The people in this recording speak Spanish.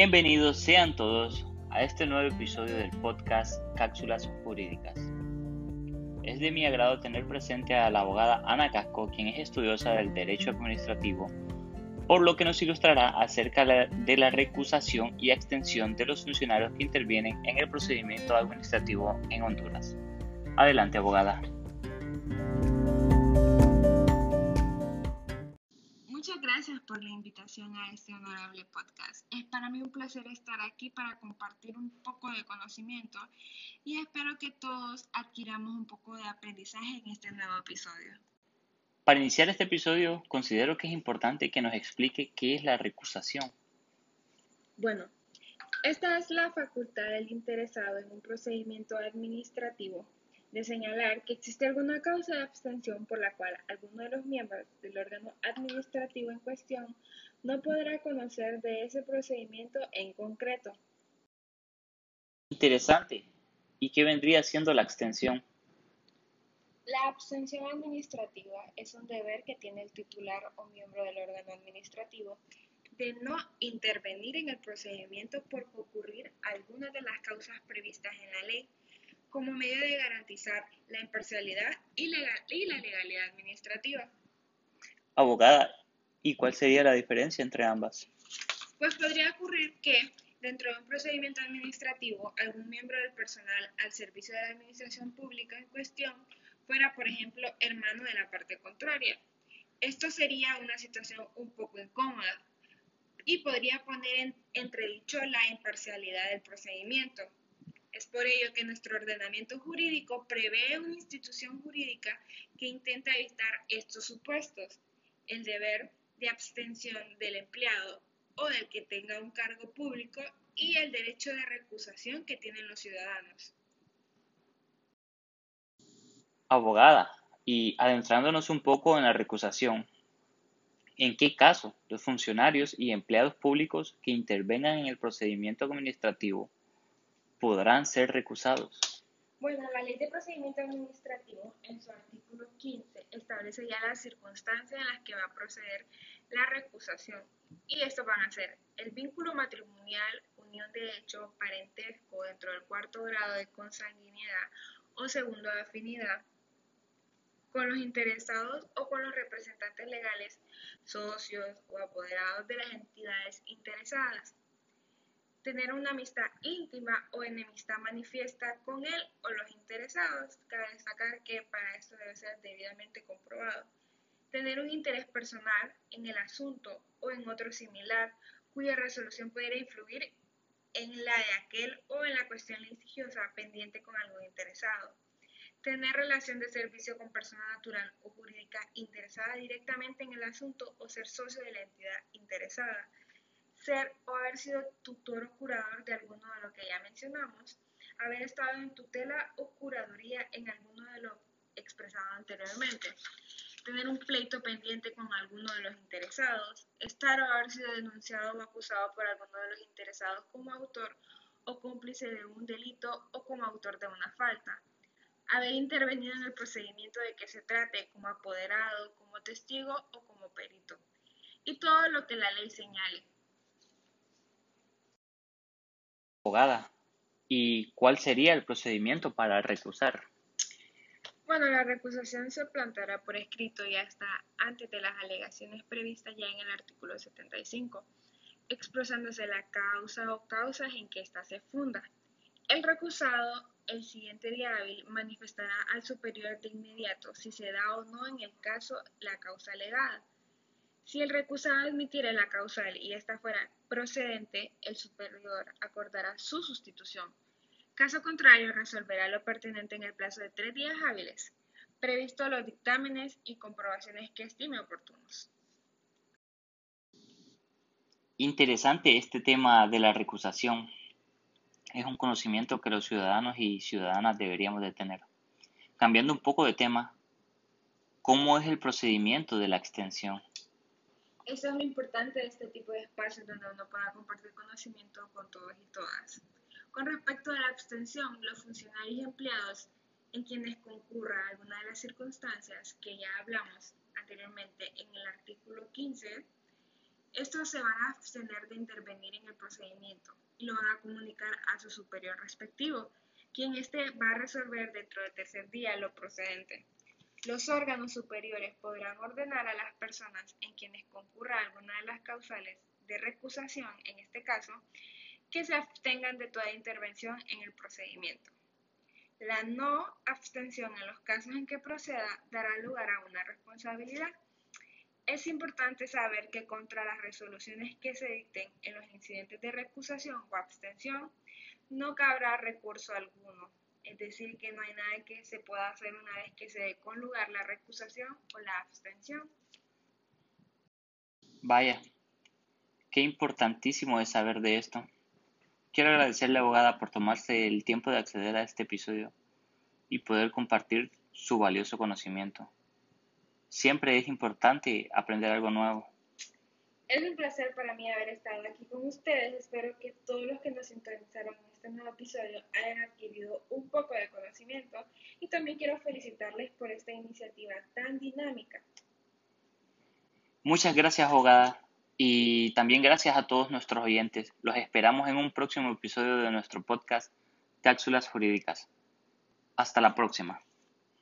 Bienvenidos sean todos a este nuevo episodio del podcast Cápsulas Jurídicas. Es de mi agrado tener presente a la abogada Ana Casco, quien es estudiosa del derecho administrativo, por lo que nos ilustrará acerca de la recusación y extensión de los funcionarios que intervienen en el procedimiento administrativo en Honduras. Adelante, abogada. Gracias por la invitación a este honorable podcast. Es para mí un placer estar aquí para compartir un poco de conocimiento y espero que todos adquiramos un poco de aprendizaje en este nuevo episodio. Para iniciar este episodio, considero que es importante que nos explique qué es la recusación. Bueno, esta es la facultad del interesado en un procedimiento administrativo de señalar que existe alguna causa de abstención por la cual alguno de los miembros del órgano administrativo en cuestión no podrá conocer de ese procedimiento en concreto. Interesante. ¿Y qué vendría siendo la abstención? La abstención administrativa es un deber que tiene el titular o miembro del órgano administrativo de no intervenir en el procedimiento por ocurrir alguna de las causas previstas en la ley como medio de garantizar la imparcialidad y, la legalidad administrativa. Abogada, ¿y cuál sería la diferencia entre ambas? Pues podría ocurrir que dentro de un procedimiento administrativo algún miembro del personal al servicio de la administración pública en cuestión fuera, por ejemplo, hermano de la parte contraria. Esto sería una situación un poco incómoda y podría poner en entredicho la imparcialidad del procedimiento. Es por ello que nuestro ordenamiento jurídico prevé una institución jurídica que intenta evitar estos supuestos, el deber de abstención del empleado o del que tenga un cargo público y el derecho de recusación que tienen los ciudadanos. Abogada, y adentrándonos un poco en la recusación, ¿en qué caso los funcionarios y empleados públicos que intervengan en el procedimiento administrativo podrán ser recusados. Bueno, la Ley de Procedimiento Administrativo, en su artículo 15, establece ya las circunstancias en las que va a proceder la recusación. Y esto van a ser el vínculo matrimonial, unión de hecho, parentesco dentro del cuarto grado de consanguinidad o segundo de afinidad, con los interesados o con los representantes legales, socios o apoderados de las entidades interesadas tener una amistad íntima o enemistad manifiesta con él o los interesados. Cabe destacar que para esto debe ser debidamente comprobado. Tener un interés personal en el asunto o en otro similar cuya resolución pudiera influir en la de aquel o en la cuestión litigiosa pendiente con algún interesado. Tener relación de servicio con persona natural o jurídica interesada directamente en el asunto o ser socio de la entidad interesada ser o haber sido tutor o curador de alguno de lo que ya mencionamos, haber estado en tutela o curaduría en alguno de lo expresado anteriormente, tener un pleito pendiente con alguno de los interesados, estar o haber sido denunciado o acusado por alguno de los interesados como autor o cómplice de un delito o como autor de una falta, haber intervenido en el procedimiento de que se trate como apoderado, como testigo o como perito, y todo lo que la ley señale, ¿Y cuál sería el procedimiento para recusar? Bueno, la recusación se planteará por escrito y hasta antes de las alegaciones previstas ya en el artículo 75, expresándose la causa o causas en que ésta se funda. El recusado, el siguiente día hábil, manifestará al superior de inmediato si se da o no en el caso la causa alegada. Si el recusado admitiera la causal y esta fuera procedente, el superior acordará su sustitución. Caso contrario, resolverá lo pertinente en el plazo de tres días hábiles, previsto los dictámenes y comprobaciones que estime oportunos. Interesante este tema de la recusación. Es un conocimiento que los ciudadanos y ciudadanas deberíamos de tener. Cambiando un poco de tema, ¿cómo es el procedimiento de la extensión? Eso es lo importante de este tipo de espacios donde uno pueda compartir conocimiento con todos y todas. Con respecto a la abstención, los funcionarios y empleados en quienes concurra alguna de las circunstancias que ya hablamos anteriormente en el artículo 15, estos se van a abstener de intervenir en el procedimiento y lo van a comunicar a su superior respectivo, quien éste va a resolver dentro del tercer día lo procedente. Los órganos superiores podrán ordenar a las personas en quienes concurra alguna de las causales de recusación, en este caso, que se abstengan de toda intervención en el procedimiento. La no abstención en los casos en que proceda dará lugar a una responsabilidad. Es importante saber que contra las resoluciones que se dicten en los incidentes de recusación o abstención no cabrá recurso alguno, es decir, que no hay nada que se pueda hacer una vez que se dé con lugar la recusación o la abstención. Vaya, qué importantísimo es saber de esto. Quiero agradecerle, abogada, por tomarse el tiempo de acceder a este episodio y poder compartir su valioso conocimiento. Siempre es importante aprender algo nuevo. Es un placer para mí haber estado aquí con ustedes. Espero que todos los que nos sintonizaron en este nuevo episodio hayan adquirido un poco de conocimiento y también quiero felicitarles por esta iniciativa tan dinámica. Muchas gracias, abogada. Y también gracias a todos nuestros oyentes. Los esperamos en un próximo episodio de nuestro podcast Cápsulas Jurídicas. Hasta la próxima.